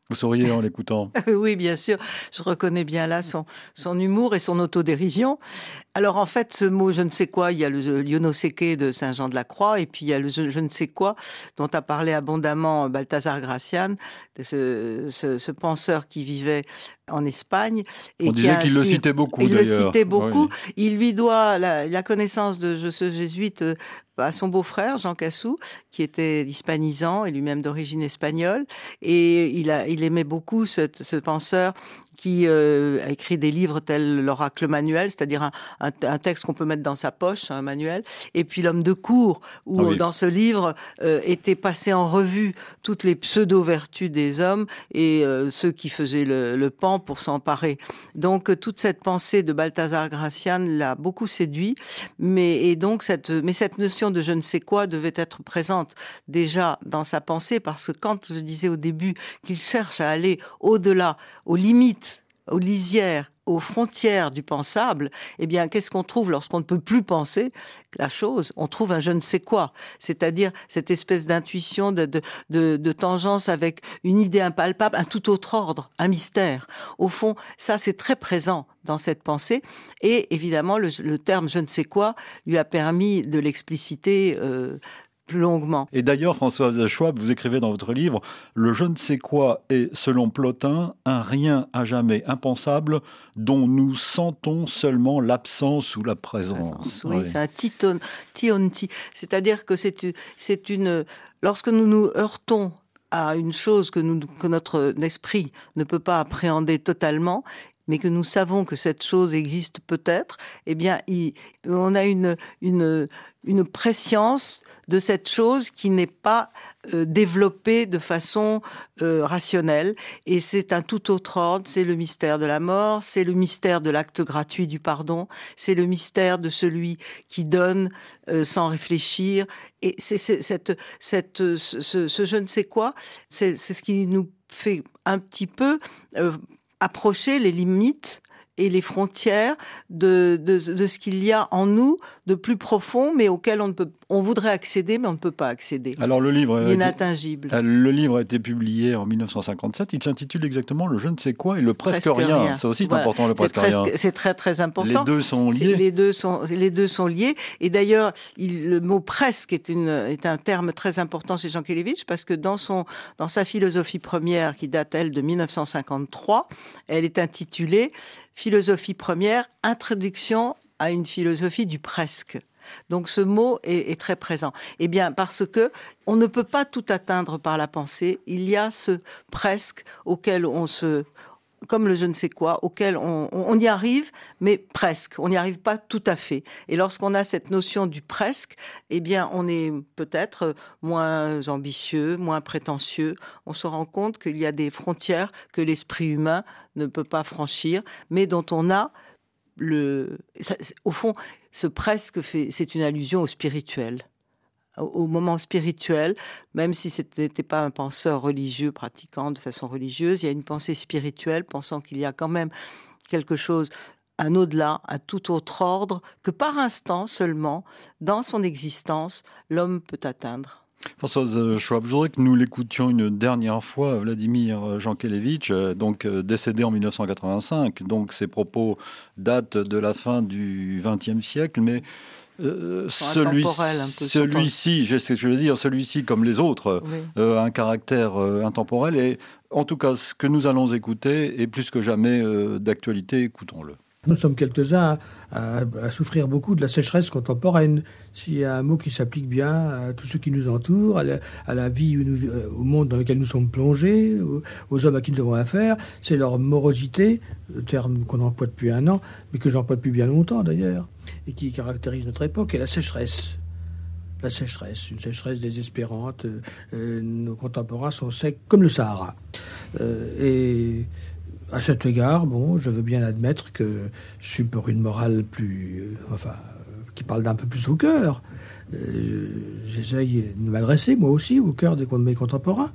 Vous souriez en l'écoutant. [LAUGHS] oui, bien sûr. Je reconnais bien là son, son humour et son autodérision. Alors en fait, ce mot je ne sais quoi, il y a le Lionoseke de Saint-Jean-de-la-Croix et puis il y a le je ne sais quoi dont a parlé abondamment Balthazar Gracian, ce, ce, ce penseur qui vivait en Espagne. Et On disait qu'il le citait beaucoup. Il le citait beaucoup. Il lui doit la, la connaissance de ce jésuite euh, à son beau-frère Jean Cassou, qui était hispanisant et lui-même d'origine espagnole, et il, a, il aimait beaucoup ce, ce penseur qui euh, a écrit des livres tels l'oracle manuel, c'est-à-dire un, un, un, texte qu'on peut mettre dans sa poche, un manuel, et puis l'homme de cour, où ah oui. dans ce livre euh, étaient passées en revue toutes les pseudo-vertus des hommes et euh, ceux qui faisaient le, le pan pour s'emparer. Donc toute cette pensée de Balthazar Gracian l'a beaucoup séduit, mais et donc cette mais cette notion de je ne sais quoi devait être présente déjà dans sa pensée parce que quand je disais au début qu'il cherche à aller au-delà, aux limites, aux lisières, aux frontières du pensable, eh bien, qu'est-ce qu'on trouve lorsqu'on ne peut plus penser la chose? On trouve un je ne sais quoi, c'est-à-dire cette espèce d'intuition, de, de, de, tangence avec une idée impalpable, un tout autre ordre, un mystère. Au fond, ça, c'est très présent dans cette pensée. Et évidemment, le, le, terme je ne sais quoi lui a permis de l'expliciter euh, plus longuement. Et d'ailleurs, Françoise Schwab, vous écrivez dans votre livre, le je ne sais quoi est, selon Plotin, un rien à jamais impensable dont nous sentons seulement l'absence ou la présence. Oui, oui. c'est un titon, tionti. C'est-à-dire que c'est une, lorsque nous nous heurtons à une chose que, nous, que notre esprit ne peut pas appréhender totalement, mais que nous savons que cette chose existe peut-être, eh bien, on a une, une, une de cette chose qui n'est pas euh, développée de façon euh, rationnelle. Et c'est un tout autre ordre. C'est le mystère de la mort, c'est le mystère de l'acte gratuit du pardon, c'est le mystère de celui qui donne euh, sans réfléchir. Et c'est cette, cette, ce, je ne sais quoi, c'est ce qui nous fait un petit peu approcher les limites et les frontières de, de, ce qu'il y a en nous de plus profond, mais auquel on, ne peut, on voudrait accéder, mais on ne peut pas accéder. Alors le livre, inattingible. Été, le livre a été publié en 1957. Il s'intitule exactement Le je ne sais quoi et le presque, presque rien. rien. Ça aussi, c'est voilà. important, le presque, presque rien. C'est très très important. Les deux sont liés. Les deux sont, les deux sont liés. Et d'ailleurs, le mot presque est, une, est un terme très important chez Jean Kelevitch parce que dans, son, dans sa philosophie première, qui date elle de 1953, elle est intitulée philosophie première, introduction à une philosophie du presque. Donc ce mot est, très présent. Eh bien, parce que on ne peut pas tout atteindre par la pensée. Il y a ce presque auquel on se, comme le je ne sais quoi, auquel on, on, y arrive, mais presque. On n'y arrive pas tout à fait. Et lorsqu'on a cette notion du presque, eh bien, on est peut-être moins ambitieux, moins prétentieux. On se rend compte qu'il y a des frontières que l'esprit humain ne peut pas franchir, mais dont on a le. Au fond, ce presque fait, c'est une allusion au spirituel au moment spirituel, même si ce n'était pas un penseur religieux pratiquant de façon religieuse, il y a une pensée spirituelle pensant qu'il y a quand même quelque chose, un au-delà, un tout autre ordre, que par instant seulement, dans son existence, l'homme peut atteindre. Françoise Schwab, je voudrais que nous l'écoutions une dernière fois, Vladimir Jankelevitch, donc décédé en 1985. Donc ses propos datent de la fin du XXe siècle, mais euh, celui, celui-ci, je sais ce que je veux dire, celui-ci comme les autres, oui. euh, un caractère euh, intemporel. Et en tout cas, ce que nous allons écouter est plus que jamais euh, d'actualité. Écoutons-le. Nous sommes quelques-uns à, souffrir beaucoup de la sécheresse contemporaine. S'il y a un mot qui s'applique bien à tous ceux qui nous entourent, à la, vie, nous, au monde dans lequel nous sommes plongés, aux, hommes à qui nous avons affaire, c'est leur morosité, le terme qu'on emploie depuis un an, mais que j'emploie depuis bien longtemps d'ailleurs, et qui caractérise notre époque, et la sécheresse la sécheresse, une sécheresse désespérante. Euh, nos contemporains sont secs comme le Sahara. Euh, et à cet égard, bon, je veux bien admettre que je suis pour une morale plus, euh, enfin, qui parle d'un peu plus au cœur. Euh, J'essaye de m'adresser moi aussi au cœur de mes contemporains,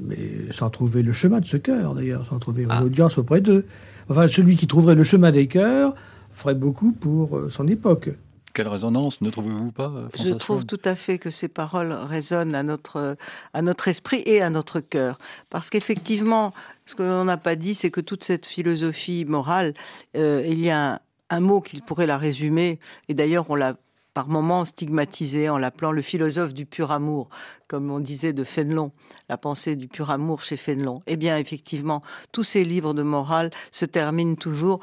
mais sans trouver le chemin de ce cœur d'ailleurs, sans trouver ah. une audience auprès d'eux. Enfin, celui qui trouverait le chemin des cœurs ferait beaucoup pour euh, son époque. Quelle résonance ne trouvez-vous pas François Je trouve tout à fait que ces paroles résonnent à notre, à notre esprit et à notre cœur. Parce qu'effectivement, ce que l'on n'a pas dit, c'est que toute cette philosophie morale, euh, il y a un, un mot qui pourrait la résumer, et d'ailleurs on l'a par moments stigmatisé en l'appelant le philosophe du pur amour, comme on disait de Fénelon, la pensée du pur amour chez Fénelon. Eh bien, effectivement, tous ces livres de morale se terminent toujours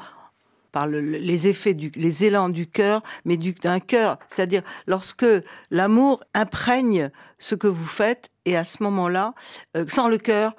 par les effets, les élans du cœur, mais d'un cœur. C'est-à-dire lorsque l'amour imprègne ce que vous faites, et à ce moment-là, euh, sans le cœur,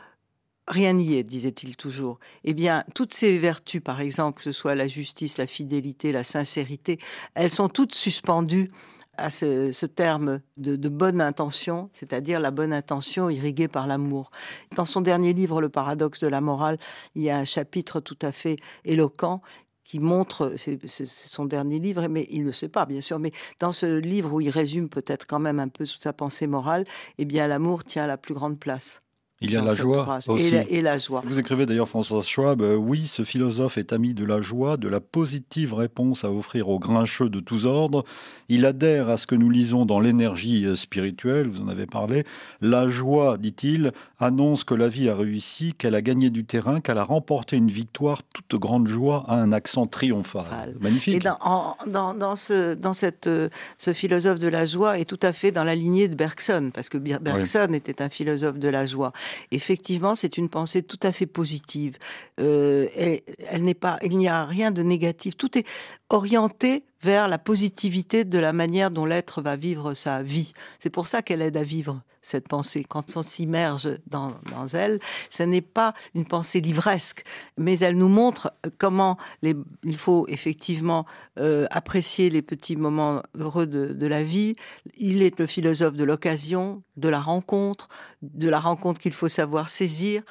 rien n'y est, disait-il toujours. Eh bien, toutes ces vertus, par exemple, que ce soit la justice, la fidélité, la sincérité, elles sont toutes suspendues à ce, terme de, bonne intention, c'est-à-dire la bonne intention irriguée par l'amour. Dans son dernier livre, Le paradoxe de la morale, il y a un chapitre tout à fait éloquent qui montre, c'est son dernier livre, mais il ne sait pas, bien sûr, mais dans ce livre où il résume peut-être quand même un peu sa pensée morale, eh bien, l'amour tient la plus grande place. Il y a la joie aussi. Et la, joie. Vous écrivez d'ailleurs, François Schwab, euh, oui, ce philosophe est ami de la joie, de la positive réponse à offrir aux grincheux de tous ordres. Il adhère à ce que nous lisons dans l'énergie euh, spirituelle, vous en avez parlé. La joie, dit-il, annonce que la vie a réussi, qu'elle a gagné du terrain, qu'elle a remporté une victoire. Toute grande joie a un accent triomphal. Magnifique. Et dans, dans, ce, dans cette, euh, ce philosophe de la joie est tout à fait dans la lignée de Bergson, parce que Bergson était un philosophe de la joie. Effectivement, c'est une pensée tout à fait positive. Euh, elle, n'est pas, il n'y a rien de négatif. Tout est orienté vers la positivité de la manière dont l'être va vivre sa vie. C'est pour ça qu'elle aide à vivre cette pensée. Quand on s'immerge dans, elle, ce n'est pas une pensée livresque, mais elle nous montre comment il faut effectivement euh, apprécier les petits moments heureux de, la vie. Il est le philosophe de l'occasion, de la rencontre, de la rencontre qu'il faut savoir saisir.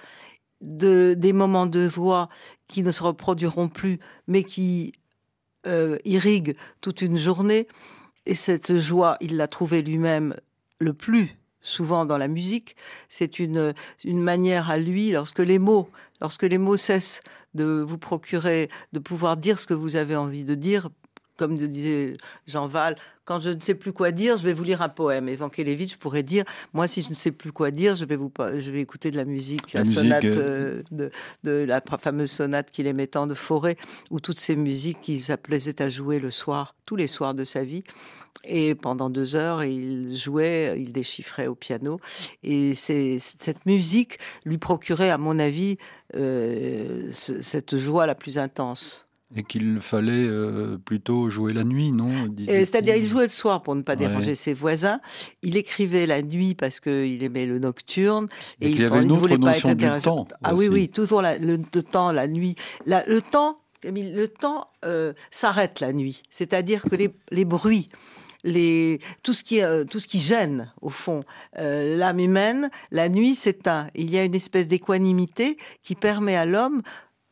De, des moments de joie qui ne se reproduiront plus, mais qui euh, irrigue toute une journée. Et cette joie, il l'a trouvée lui-même le plus souvent dans la musique. C'est une, une manière à lui, lorsque les mots, lorsque les mots cessent de vous procurer, de pouvoir dire ce que vous avez envie de dire, comme disait Jean Val, quand je ne sais plus quoi dire, je vais vous lire un poème. Et Zankelevitch pourrait dire, moi, si je ne sais plus quoi dire, je vais, vous, je vais écouter de la musique, la, sonate euh, euh, de, de, la fameuse sonate qu'il aimait tant de Forêt, ou toutes ces musiques qu'il s'applaisait à jouer le soir, tous les soirs de sa vie. Et pendant deux heures, il jouait, il déchiffrait au piano. Et cette musique lui procurait, à mon avis, euh, cette joie la plus intense. Et qu'il fallait euh, plutôt jouer la nuit, non C'est-à-dire, il jouait le soir pour ne pas déranger ses voisins. Il écrivait la nuit parce qu'il aimait le nocturne. Et, il, avait une autre être du temps. Ah oui, oui, toujours le, temps, la nuit. le temps, le temps euh, s'arrête la nuit. C'est-à-dire que les, bruits, les, tout, ce qui, euh, tout ce qui gêne, au fond, l'âme humaine, la nuit s'éteint. Il y a une espèce d'équanimité qui permet à l'homme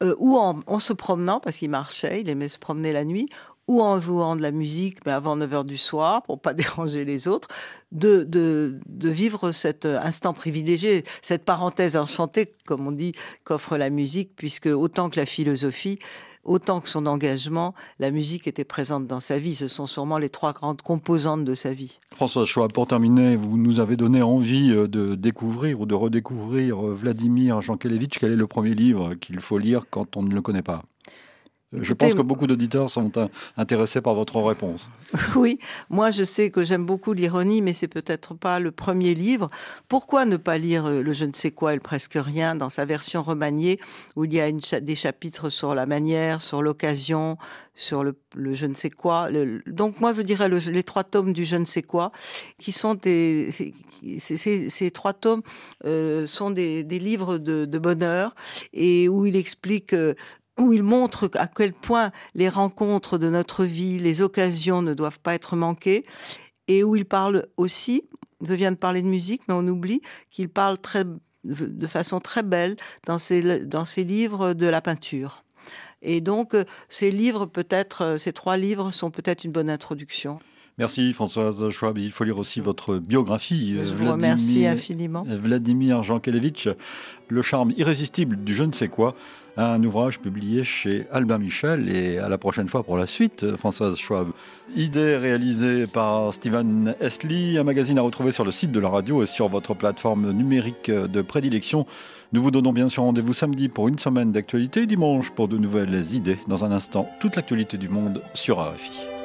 euh, ou en, se promenant, parce qu'il marchait, il aimait se promener la nuit, ou en jouant de la musique, mais avant 9 h du soir, pour pas [LAUGHS] déranger les autres, de, de, de, vivre cet instant privilégié, cette parenthèse enchantée, comme on dit, qu'offre la musique, puisque autant que la philosophie, autant que son engagement, la musique était présente dans sa vie. Ce sont sûrement les trois grandes composantes de sa vie. François Choix, pour terminer, vous nous avez donné envie euh, de découvrir ou de redécouvrir euh, Vladimir Jankelevitch. Quel est le premier livre qu'il faut lire quand on ne le connaît pas? Je pense que beaucoup d'auditeurs sont intéressés par votre réponse. [LAUGHS] Oui, moi je sais que j'aime beaucoup l'ironie, mais c'est peut-être pas le premier livre. Pourquoi ne pas lire euh, le je ne sais quoi et le presque rien dans sa version remaniée, où il y a des chapitres sur la manière, sur l'occasion, sur le, je ne sais quoi. donc moi je dirais les trois tomes du je ne sais quoi, qui sont des, ces, trois tomes euh, sont des, livres de, bonheur et où il explique euh, où il montre à quel point les rencontres de notre vie, les occasions ne doivent pas être manquées, et où il parle aussi, je viens de parler de musique, mais on oublie qu'il parle de façon très belle dans ses, livres de la peinture. Et donc, ces livres, peut-être, ces trois livres sont peut-être une bonne introduction. Merci Françoise Schwab. Il faut lire aussi votre biographie. Je vous remercie infiniment. Vladimir Jankelevitch, Le charme irrésistible du je ne sais quoi, un ouvrage publié chez Albin Michel et à la prochaine fois pour la suite, Françoise Schwab. Idée réalisée par Steven Estley, un magazine à retrouver sur le site de la radio et sur votre plateforme numérique de prédilection. Nous vous donnons bien sûr rendez-vous samedi pour une semaine d'actualité, dimanche pour de nouvelles idées. Dans un instant, toute l'actualité du monde sur RFI.